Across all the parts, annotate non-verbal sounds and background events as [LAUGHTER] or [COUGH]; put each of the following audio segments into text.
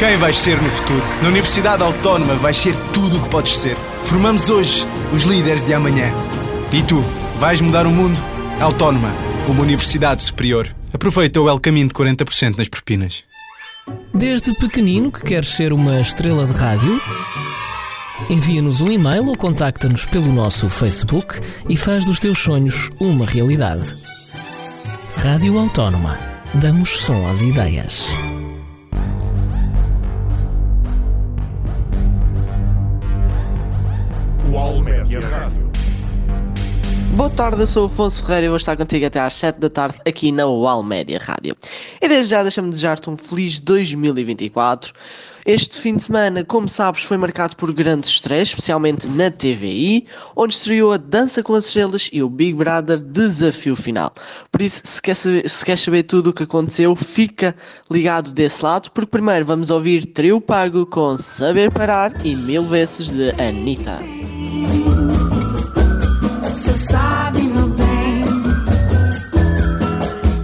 Quem vais ser no futuro? Na Universidade Autónoma vais ser tudo o que podes ser. Formamos hoje os líderes de amanhã. E tu, vais mudar o mundo? Autónoma, uma universidade superior. Aproveita o El Caminho de 40% nas propinas. Desde pequenino que queres ser uma estrela de rádio? Envia-nos um e-mail ou contacta-nos pelo nosso Facebook e faz dos teus sonhos uma realidade. Rádio Autónoma. Damos som às ideias. UAL Média Rádio. Boa tarde, eu sou o Afonso Ferreira e vou estar contigo até às 7 da tarde aqui na UAL Média Rádio. E desde já deixa-me desejar-te um feliz 2024. Este fim de semana, como sabes, foi marcado por grande estresse, especialmente na TVI, onde estreou a Dança com as Estrelas e o Big Brother Desafio Final. Por isso, se queres saber, se queres saber tudo o que aconteceu, fica ligado desse lado, porque primeiro vamos ouvir Trio Pago com Saber Parar e Mil Vezes de Anitta. Você sabe, meu bem.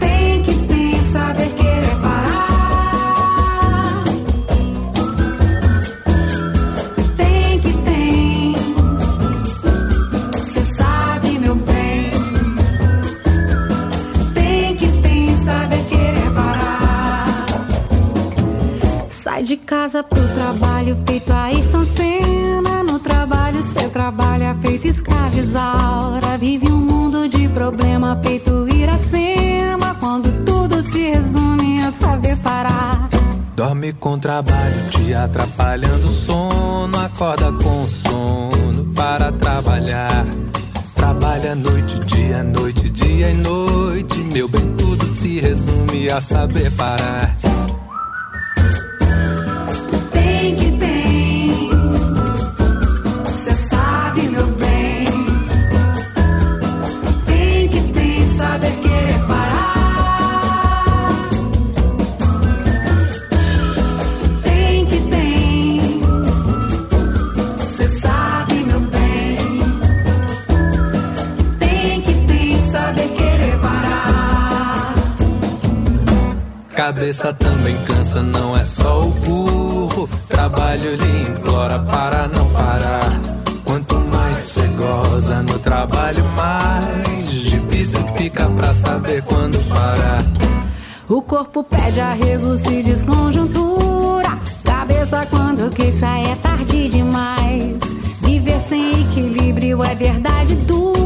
Tem que ter, saber querer parar. Tem que tem. Você sabe, meu bem. Tem que tem, saber querer parar. Sai de casa pro trabalho, feito Ayrton Senna. No é feito escravizaura. Vive um mundo de problema, feito Iracema. Quando tudo se resume a saber parar. Dorme com trabalho, te atrapalhando o sono. Acorda com sono para trabalhar. Trabalha noite, dia, noite, dia e noite. Meu bem, tudo se resume a saber parar. Cabeça também cansa, não é só o burro. Trabalho lhe implora para não parar. Quanto mais cê goza no trabalho, mais difícil fica pra saber quando parar. O corpo pede arrego, se desconjuntura. Cabeça quando queixa é tarde demais. Viver sem equilíbrio é verdade dura.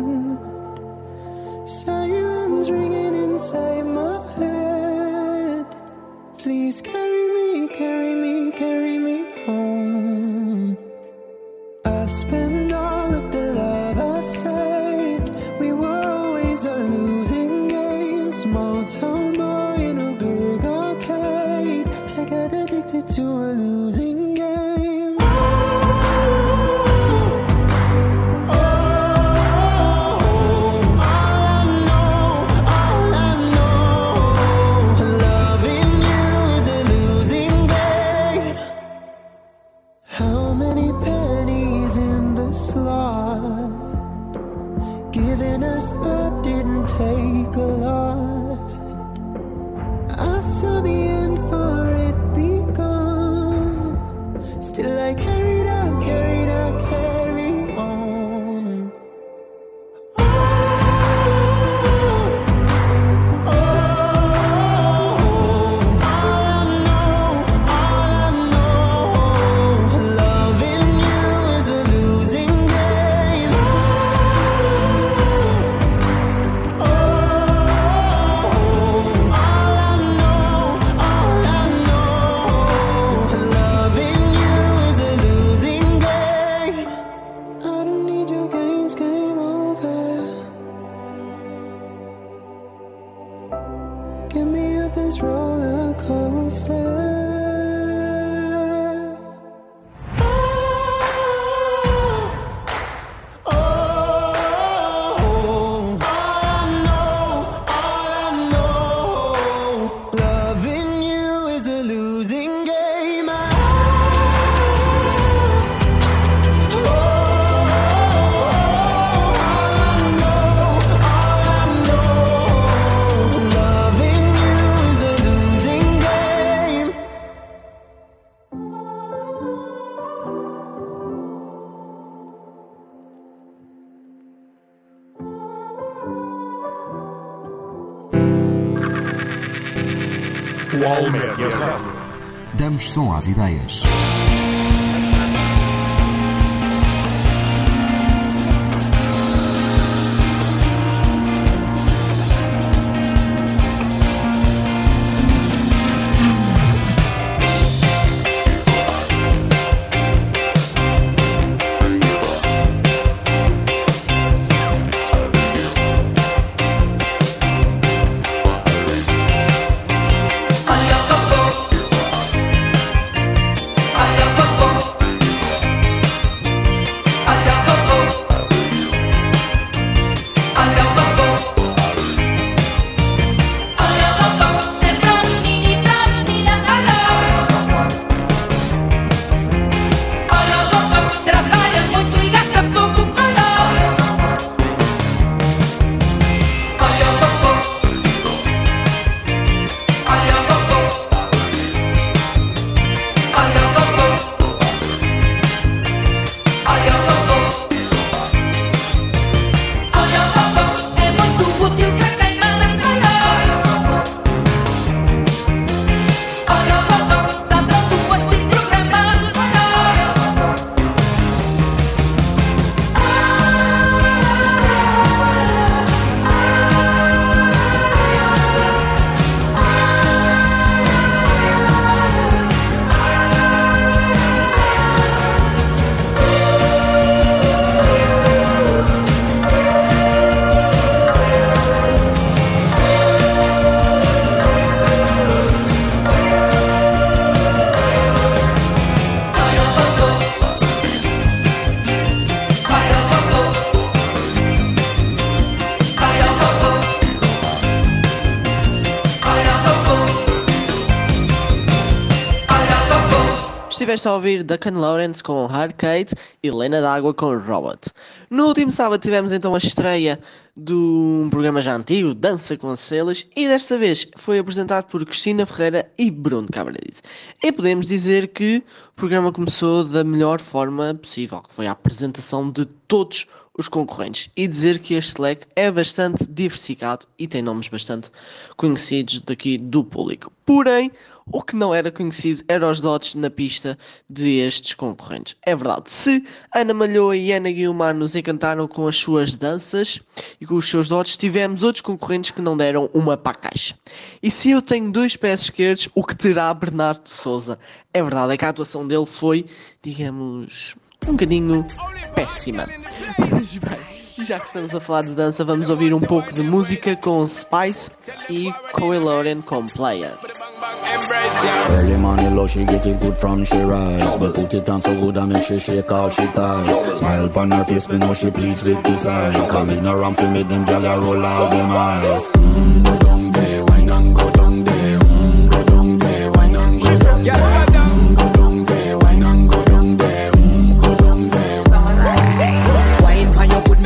Silence ringing inside my head. Please carry me, carry me, carry O Almeria. Rádio. Damos som às ideias. Foste a ouvir Duncan Lawrence com Hardcade e Lena D'Água com Robot. No último sábado tivemos então a estreia de um programa já antigo, Dança com Celas, e desta vez foi apresentado por Cristina Ferreira e Bruno Cabrales. E podemos dizer que o programa começou da melhor forma possível, que foi a apresentação de todos os concorrentes e dizer que este leque é bastante diversificado e tem nomes bastante conhecidos daqui do público. Porém, o que não era conhecido eram os dotes na pista de estes concorrentes. É verdade, se Ana Malhoa e Ana Guilmar nos encantaram com as suas danças e com os seus dotes, tivemos outros concorrentes que não deram uma para a caixa. E se eu tenho dois pés esquerdos, o que terá Bernardo Souza? É verdade, é que a atuação dele foi, digamos, um bocadinho péssima. Mas bem, já que estamos a falar de dança, vamos ouvir um pouco de música com Spice e Coy Lauren com Player. Early morning low, she get it good from she rise. But put it on so good I make she shake all she ties. Smile upon her face, me know she pleased with this eyes Coming around to make them gyal roll out them eyes. Mm,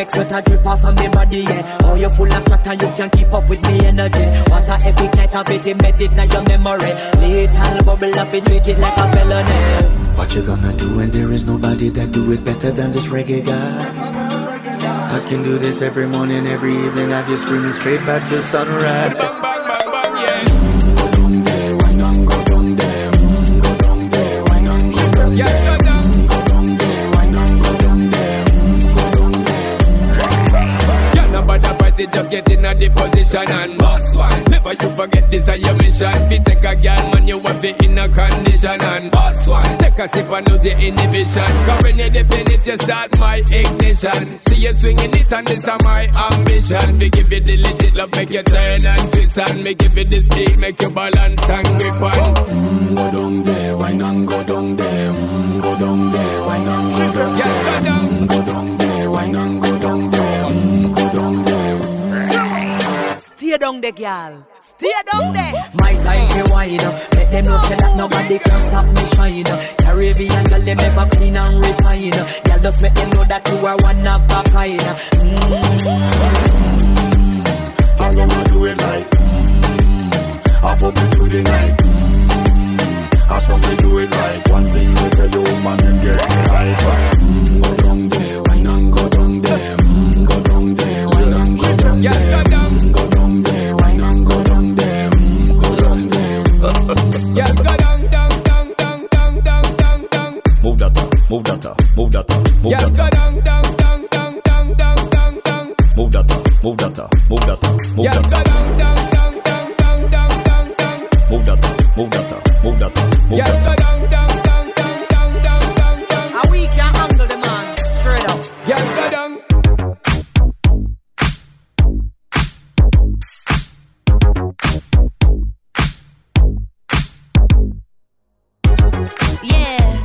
make sweat a drip off of me body, yeah. Oh, you full of chat and you can keep up with me energy. What a epic night of it, embedded in your memory. Little bubble up, it treat it like a felony. What you gonna do when there is nobody that do it better than this reggae guy? I can do this every morning, every evening, have you screaming straight back to sunrise. Just get in a the position and boss one. Never you forget this is your mission. Fi take a girl, man, you want be in a condition and boss one. Take a sip and lose the inhibition. Cause when you dip in it, you start my ignition. See you swinging it and this is my ambition. Fi give you the legit love, make you turn and twist and make give you the speed, make you balance and grip on. Mm, Go down there, wine and go down there. Mm, Go down there, wine and go down there. Mm, Go down Stay down there, girl. Stay down there. My time to wine up. Let them know say that nobody can stop me shine. Caribbean girl, them ever clean and refine. Girl, just make them know that you are one of a kind. Girl, I'ma do it like mm, I put me through the night mm, I saw me do it like One thing we tell you woman and get me hyper mm, Go down there, move that up, move that up, move Yeah, that go up down, down, down, down, down, down, down, down. Move that up, move that up, move that up, move Yeah, that go up down, down, down, down, down, down, down, down. Move that up, move that up, move that up, move Yeah, that go up down, down, down, down, down, down, down, down. How we can handle the man straight up. Yeah, go down. Yeah,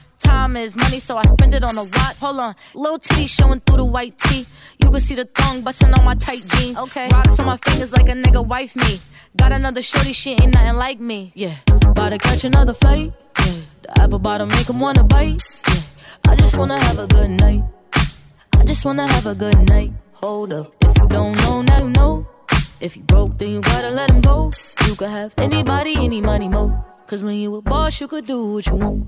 Time is money, so I spend it on a watch. Hold on, little T showing through the white tee. You can see the thong busting on my tight jeans. Okay, rocks on my fingers like a nigga wife me. Got another shorty, she ain't nothing like me. Yeah, about to catch another fight. Yeah, the apple bottom make 'em wanna bite. Yeah, I just wanna have a good night. I just wanna have a good night. Hold up, if you don't know, now you know. If you broke, then you gotta let him go. You could have anybody, any money, mo. Cause when you a boss, you could do what you want.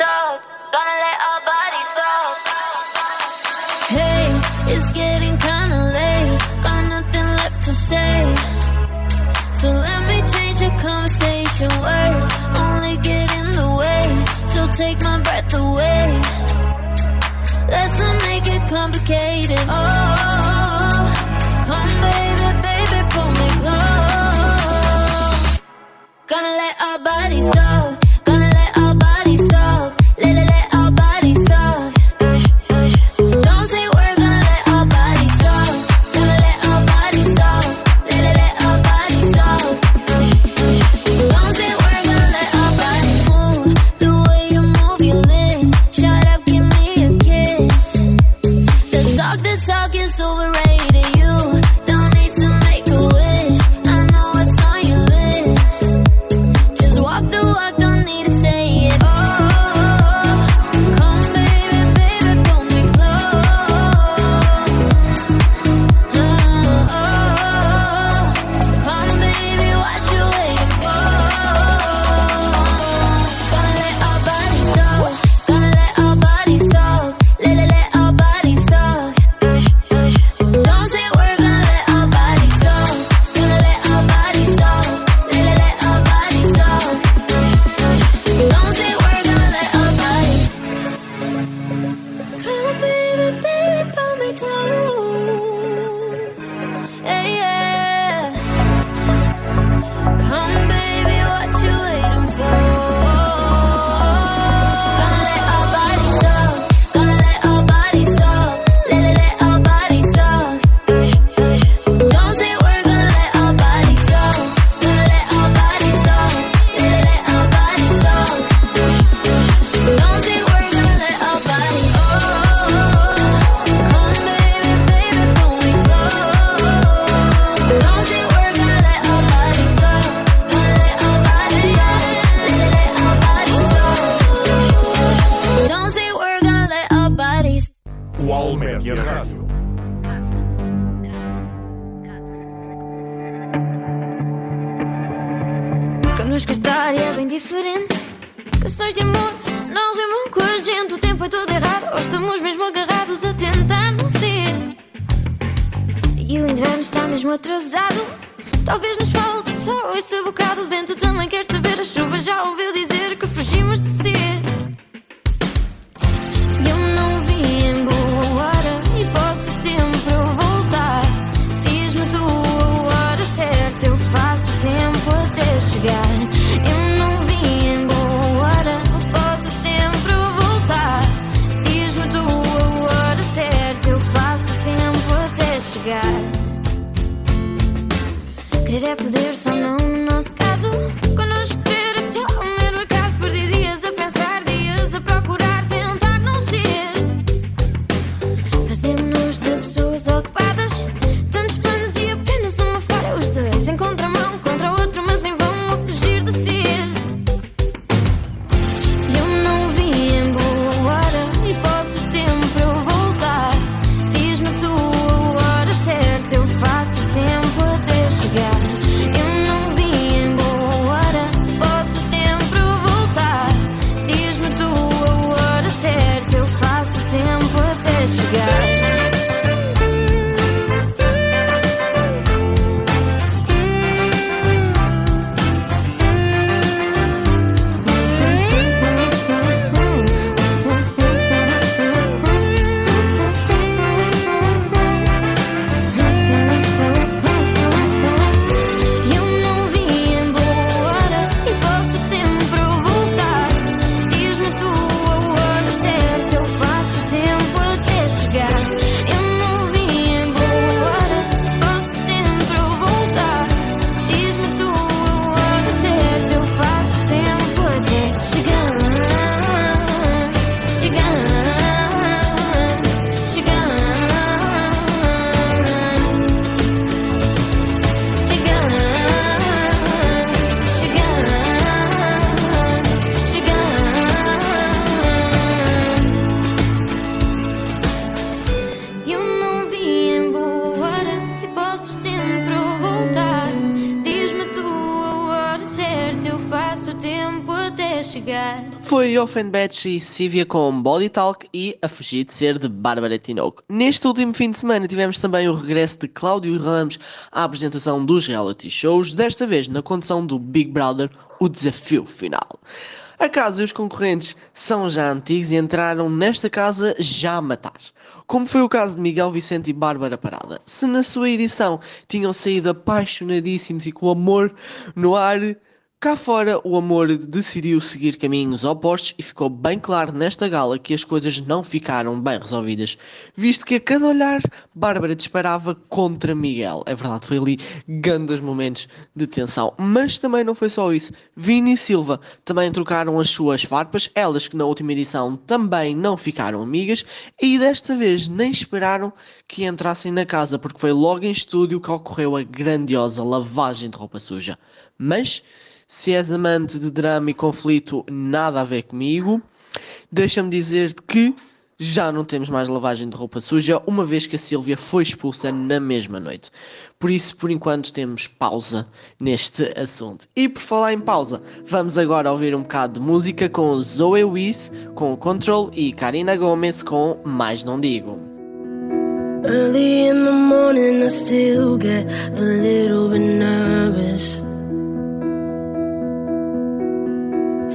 talk, gonna let our bodies talk. Hey, it's getting kinda late, got nothing left to say. So let me change the conversation. Words only get in the way, so take my breath away. Let's not make it complicated. Oh, come baby, baby, pull me close. Gonna let our bodies talk. Come back. Offenbach e Sivia com Body Talk e A Fugir de Ser de Bárbara Tinoco. Neste último fim de semana tivemos também o regresso de Cláudio Ramos à apresentação dos reality shows, desta vez na condição do Big Brother, o desafio final. A casa e os concorrentes são já antigos e entraram nesta casa já a matar. Como foi o caso de Miguel Vicente e Bárbara Parada. Se na sua edição tinham saído apaixonadíssimos e com amor no ar, Cá fora, o amor decidiu seguir caminhos opostos e ficou bem claro nesta gala que as coisas não ficaram bem resolvidas, visto que a cada olhar, Bárbara disparava contra Miguel. É verdade, foi ali grandes momentos de tensão. Mas também não foi só isso. Vini e Silva também trocaram as suas farpas, elas que na última edição também não ficaram amigas e desta vez nem esperaram que entrassem na casa, porque foi logo em estúdio que ocorreu a grandiosa lavagem de roupa suja. Mas se és amante de drama e conflito, nada a ver comigo. Deixa-me dizer que já não temos mais lavagem de roupa suja, uma vez que a Silvia foi expulsa na mesma noite. Por isso, por enquanto, temos pausa neste assunto. E por falar em pausa, vamos agora ouvir um bocado de música com Zoe Wiss, com Control e Karina Gomes com Mais Não Digo. Early in the morning, I still get a little bit nervous.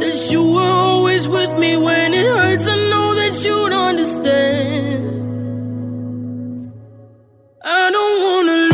That you were always with me when it hurts, I know that you'd understand. I don't wanna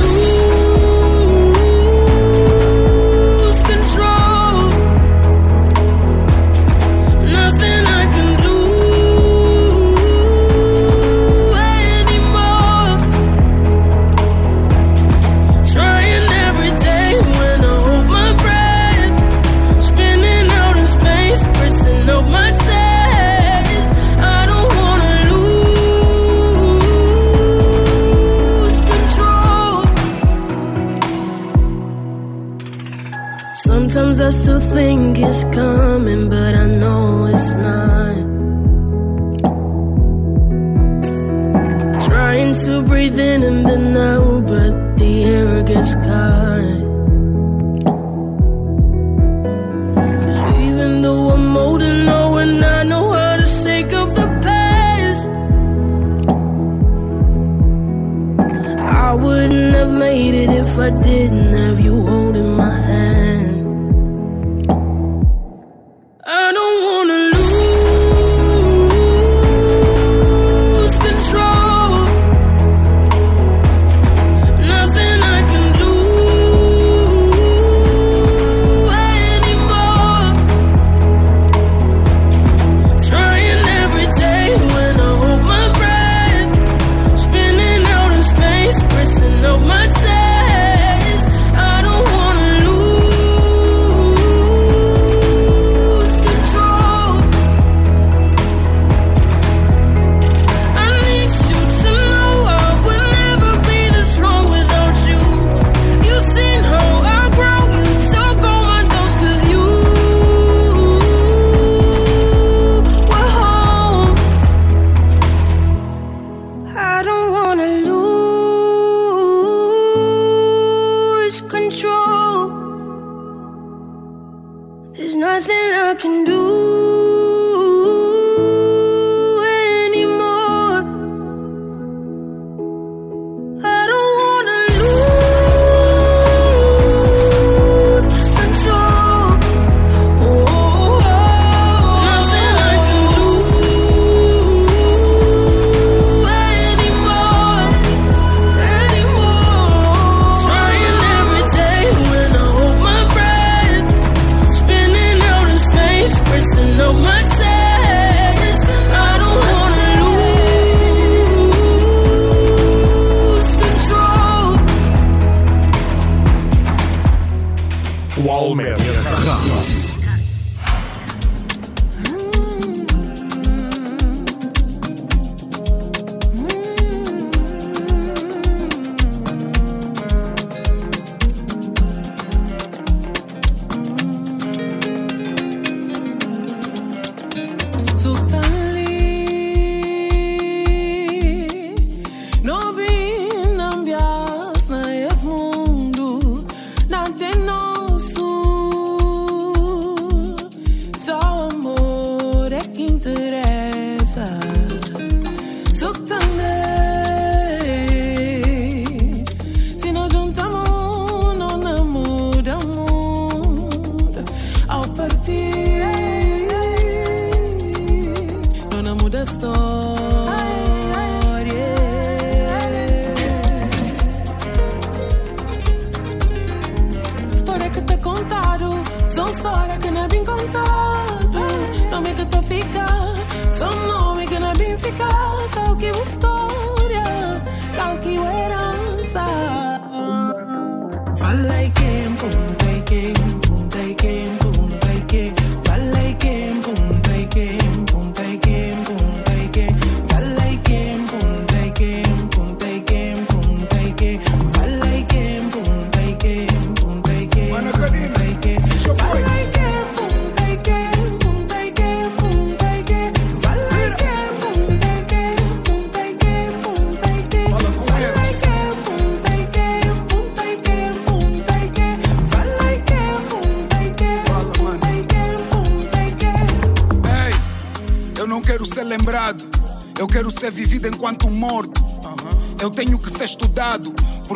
história que não é bem contado. Nome que te fica, são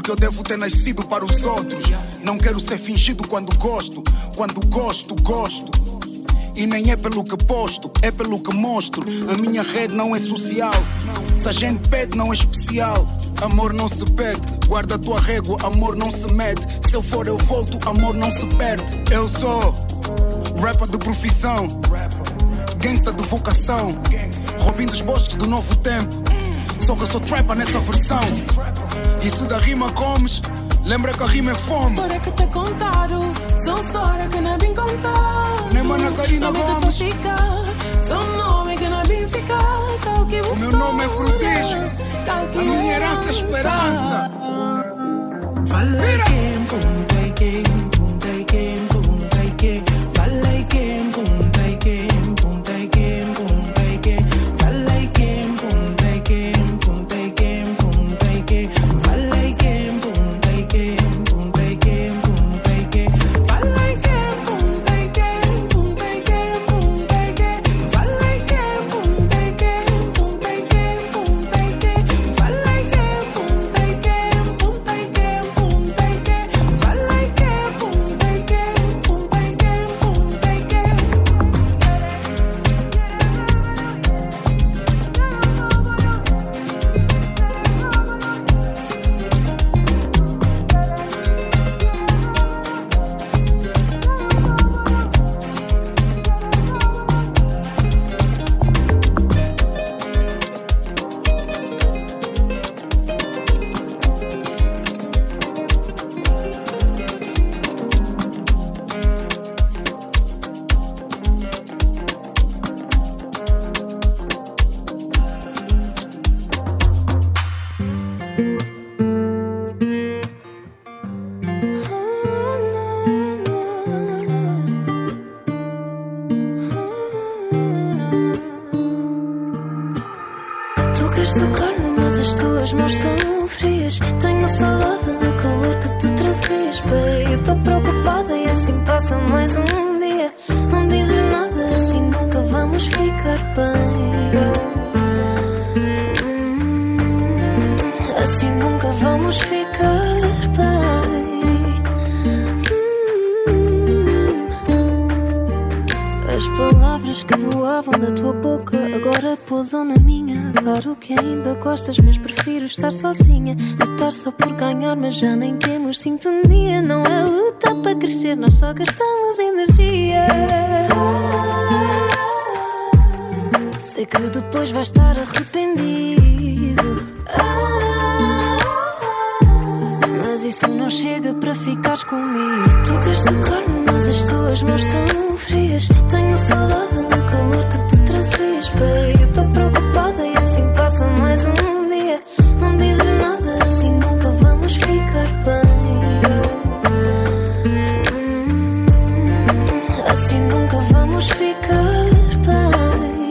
porque eu devo ter nascido para os outros. Não quero ser fingido quando gosto, quando gosto, gosto. E nem é pelo que posto, é pelo que mostro. A minha rede não é social. Se a gente pede, não é especial. Amor não se pede, guarda a tua régua, amor não se mede. Se eu for, eu volto, amor não se perde. Eu sou rapper de profissão, gangsta de vocação, Robin dos bosques do novo tempo. Só que eu sou trapper nessa versão. E se da rima comes, lembra que a rima é fome. História que te contaram, são história que não é bem contar. Nem Mana Karina nome Gomes. que te fica, são nome que não é bem ficar. Tal que O meu nome é prodígio. A minha herança é esperança. Fala quem, e quem, que ainda gostas, mas prefiro estar sozinha. Lutar só por ganhar, mas já nem temos sintonia. Não é luta para crescer, nós só gastamos energia. Sei que depois vais estar arrependido. Mas isso não chega para ficares comigo. Tu queres tocar-me, mãos tão frias. Tenho saudade do calor que tu trazias, babe. Estou preocupada mais um dia. Não dizes nada, assim nunca vamos ficar bem. Assim nunca vamos ficar bem.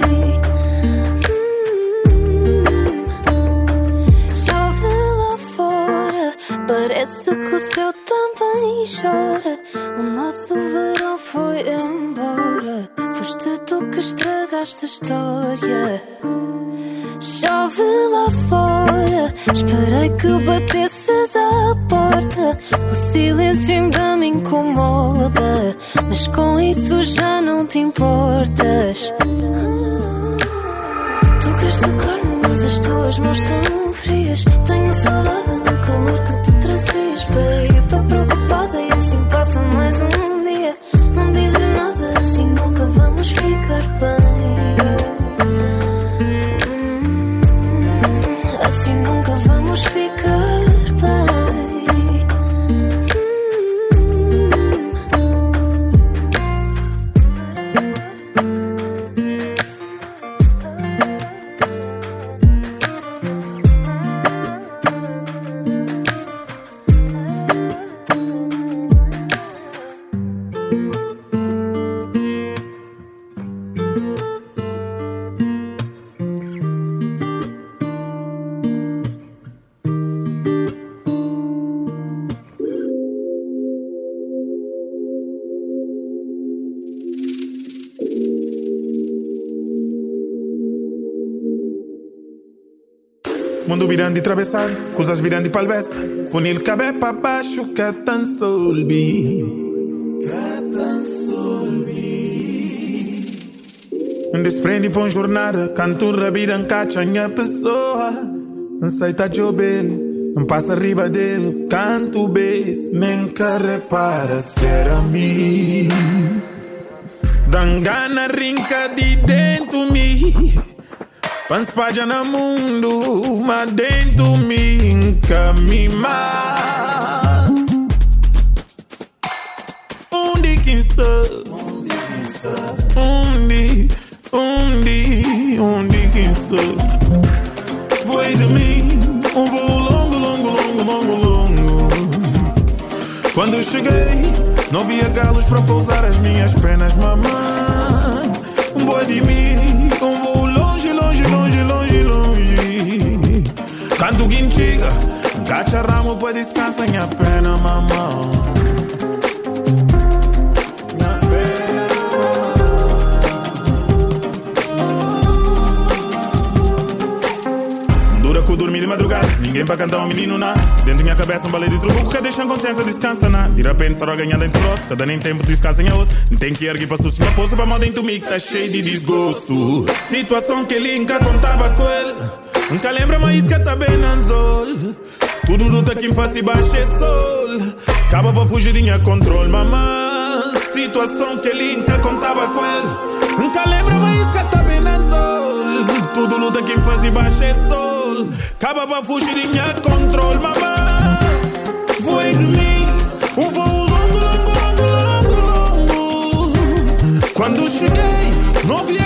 Chove lá fora, parece que o céu também chora. O nosso verão foi embora. Foste tu que estragaste a história. Je peux la courbe Mundo virando e atravessar, coisas virando e palveça. Funil cabe para baixo, que tan solbi. Desprende pra jornada, canto rabira, encacha a pessoa. Aceita jobel, não passa arriba dele, canto bes, nem que repara ser a mim. Dangana rinca de dentro me. Panspaggia na mundo, ma dentro mi incami mais. Onde que está? Onde, onde, onde que está? Foi de mim, um voo longo, longo, longo, longo, longo. Quando cheguei, não via galos para pousar as minhas penas, mamãe. Um boi de mim, um voo longe, longe, longe, longe. Canto guintiga, gacha ramo pra descansar minha perna, mamão. Ninguém para cantar um menino na. Dentro minha cabeça um balé de truco que deixa a consciência descansa na. De repente só ganhar dentro do rosto, cada nem tempo descansa em osso. Não tem que erguer para sustentar poça para moda em tu que tá cheio de desgosto. Situação que ele nunca contava com ele. Nunca lembra mais que tá bem na zol. Tudo luta que faz e baixa é sol. Acaba para fugir de minha controle, mamãe. Situação que ele nunca contava com ele. Nunca lembra mais que tá bem na zol. Tudo luta que faz e baixa é sol. Acaba para fugir de minha controle, mamãe. Foi de mim um voo longo, longo, longo, longo, longo. Quando cheguei, não via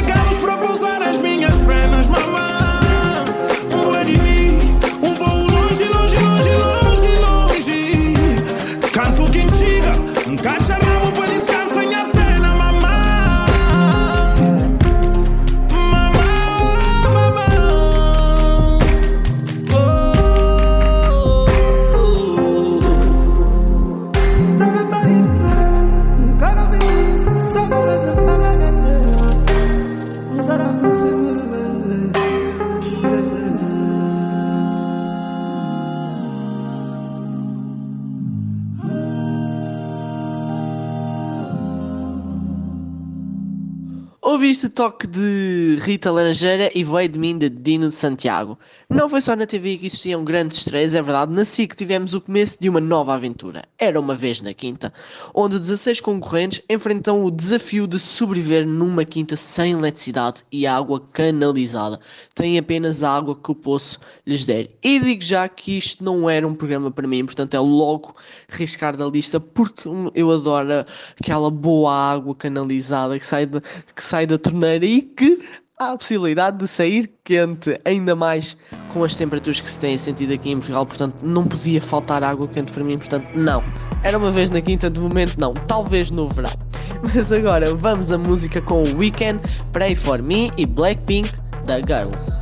Ouviste toque de Rita Laranjeira e Voei de mim de Dino de Santiago. Não foi só na TV que existiam grandes estreias, é verdade, na SIC tivemos o começo de uma nova aventura. Era uma vez na quinta, onde 16 concorrentes enfrentam o desafio de sobreviver numa quinta sem eletricidade e água canalizada. Têm apenas a água que o poço lhes der. E digo já que isto não era um programa para mim, portanto é logo riscar da lista, porque eu adoro aquela boa água canalizada que sai, de, que sai da torneira e que há a possibilidade de sair quente, ainda mais com as temperaturas que se têm sentido aqui em Portugal, portanto não podia faltar água quente para mim, portanto não. Era uma vez na quinta, de momento não, talvez no verão. [LAUGHS] Mas agora vamos a música com o Weekend, Pray For Me e Blackpink da Girls.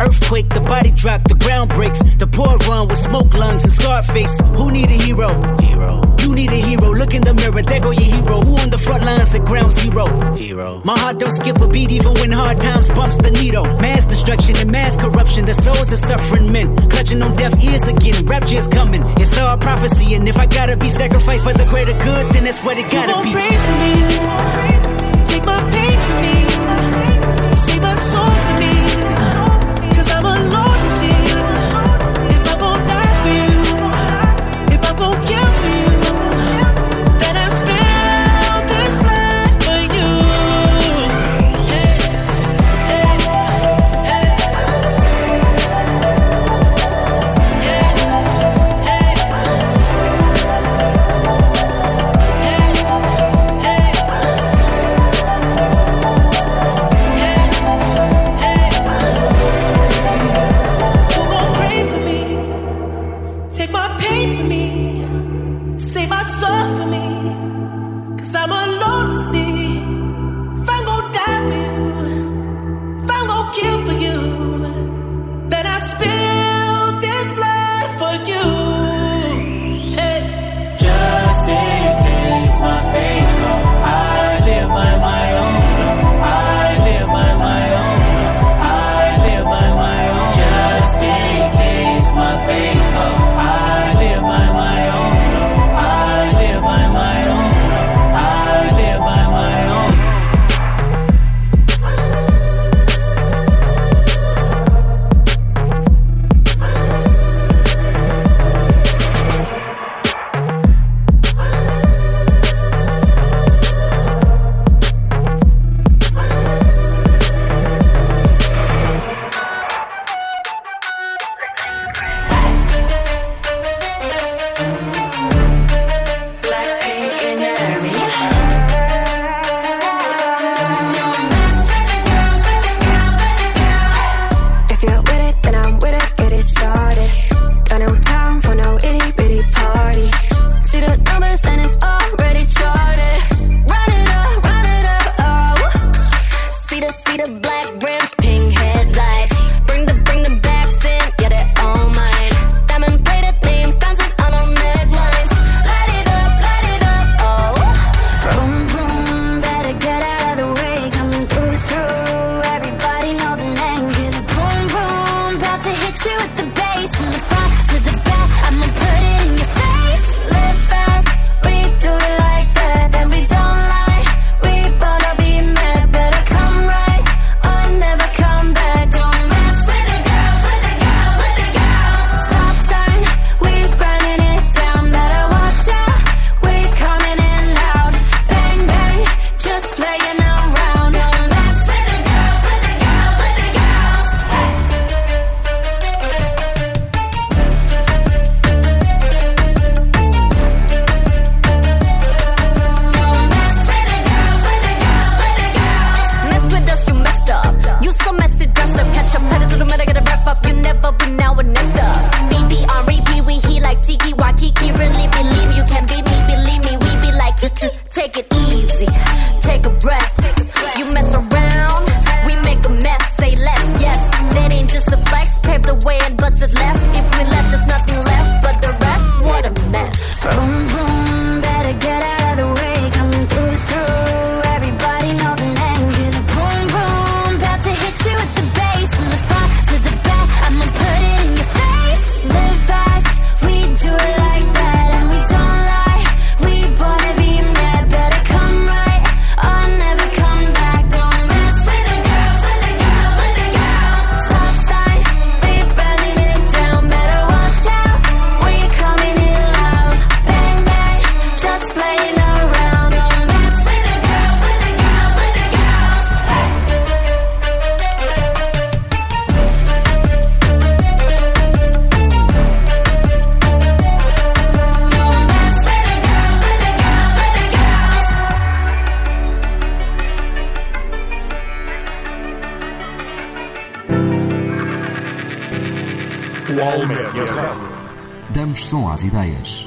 Earthquake, the body drop, the ground breaks. The poor run with smoke lungs and scarred face. Who need a hero? Hero. You need a hero. Look in the mirror, there go your hero. Who on the front lines at ground zero? Hero. My heart don't skip a beat even when hard times bumps the needle. Mass destruction and mass corruption. The souls of suffering men clutching on deaf ears again. Rapture is coming. It's all prophecy, and if I gotta be sacrificed for the greater good, then that's what it gotta gon' be. pray for me? Take my pain for me. são as ideias.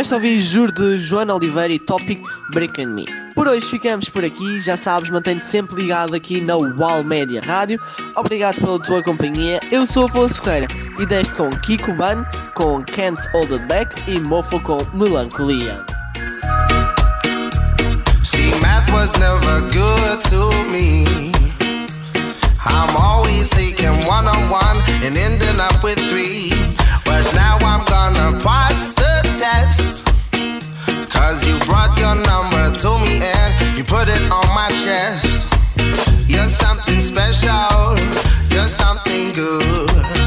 Estiveste a ouvir Juro de Joana Oliveira e Topic Breaking Me. Por hoje ficamos por aqui, já sabes, mantém-te sempre ligado aqui na Wall Média Rádio. Obrigado pela tua companhia. Eu sou Afonso Ferreira e deste com Kiko Ban, com Can't Hold It Back e Mofo com Melancolia. See, math was never good to me. I'm always taking one on one and ending up with three. But now I'm gonna pass the Cause you brought your number to me and you put it on my chest. You're something special, you're something good.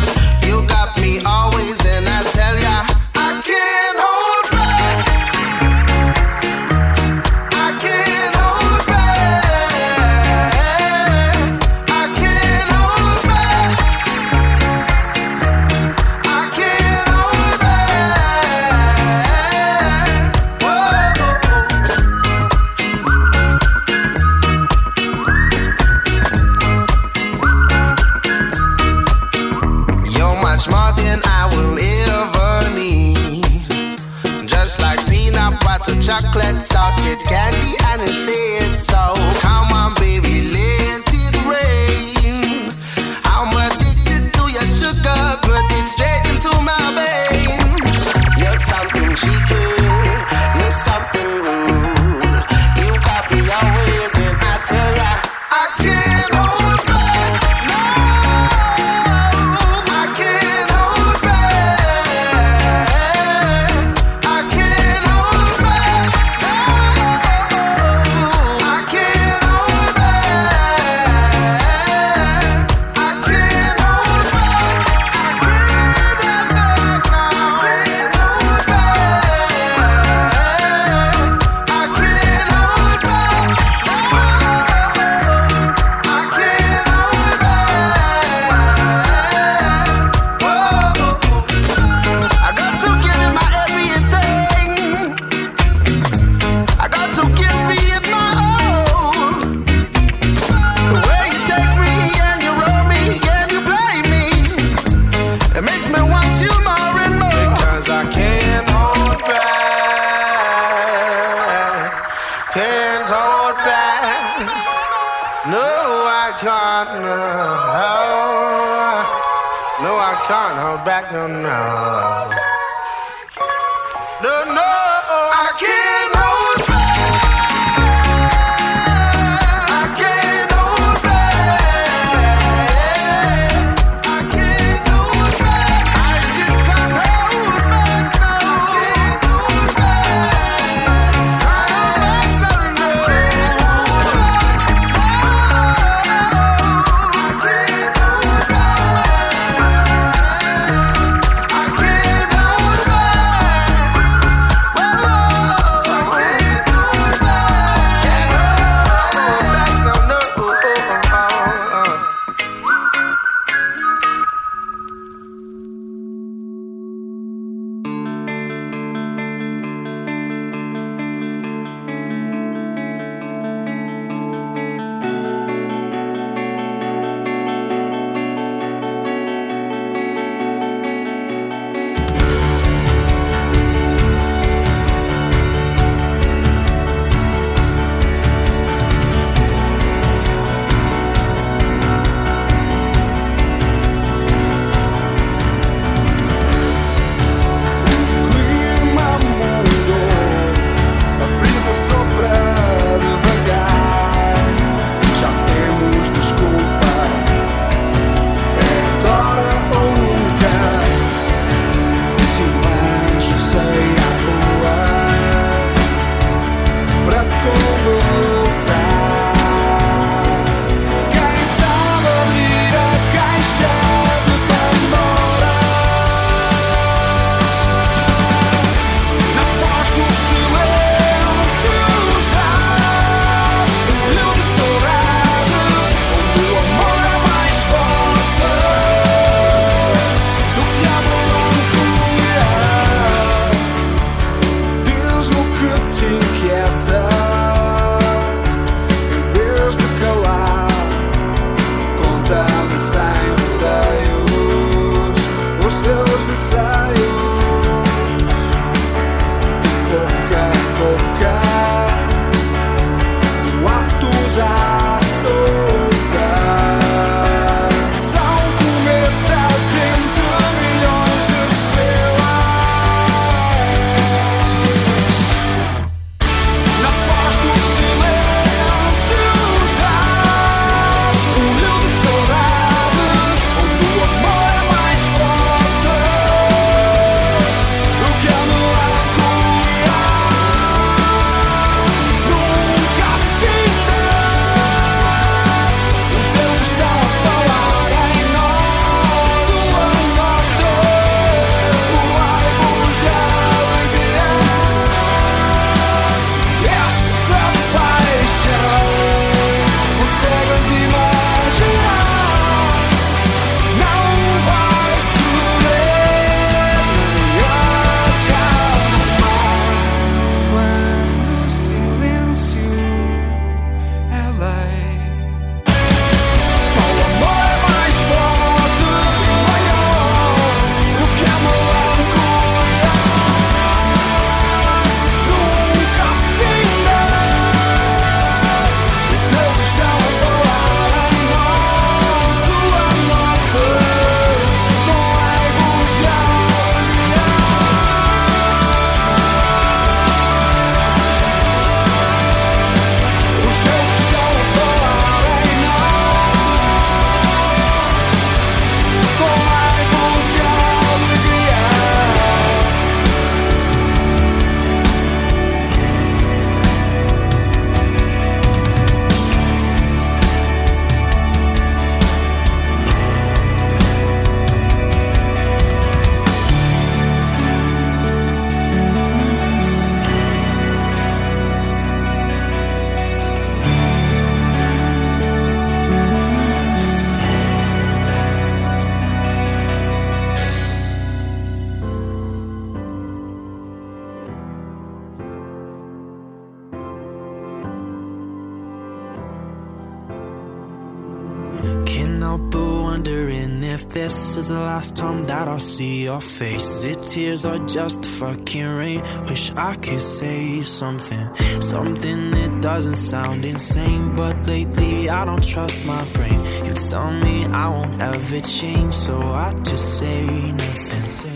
See your face. It tears or just fucking rain? Wish I could say something, something that doesn't sound insane. But lately I don't trust my brain. You tell me I won't ever change, so I just say nothing.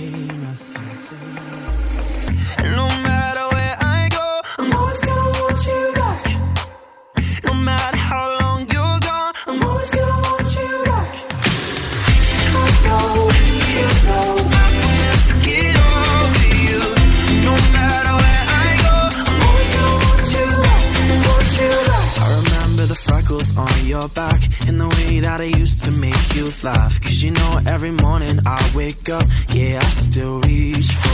Wake up, yeah, I still reach for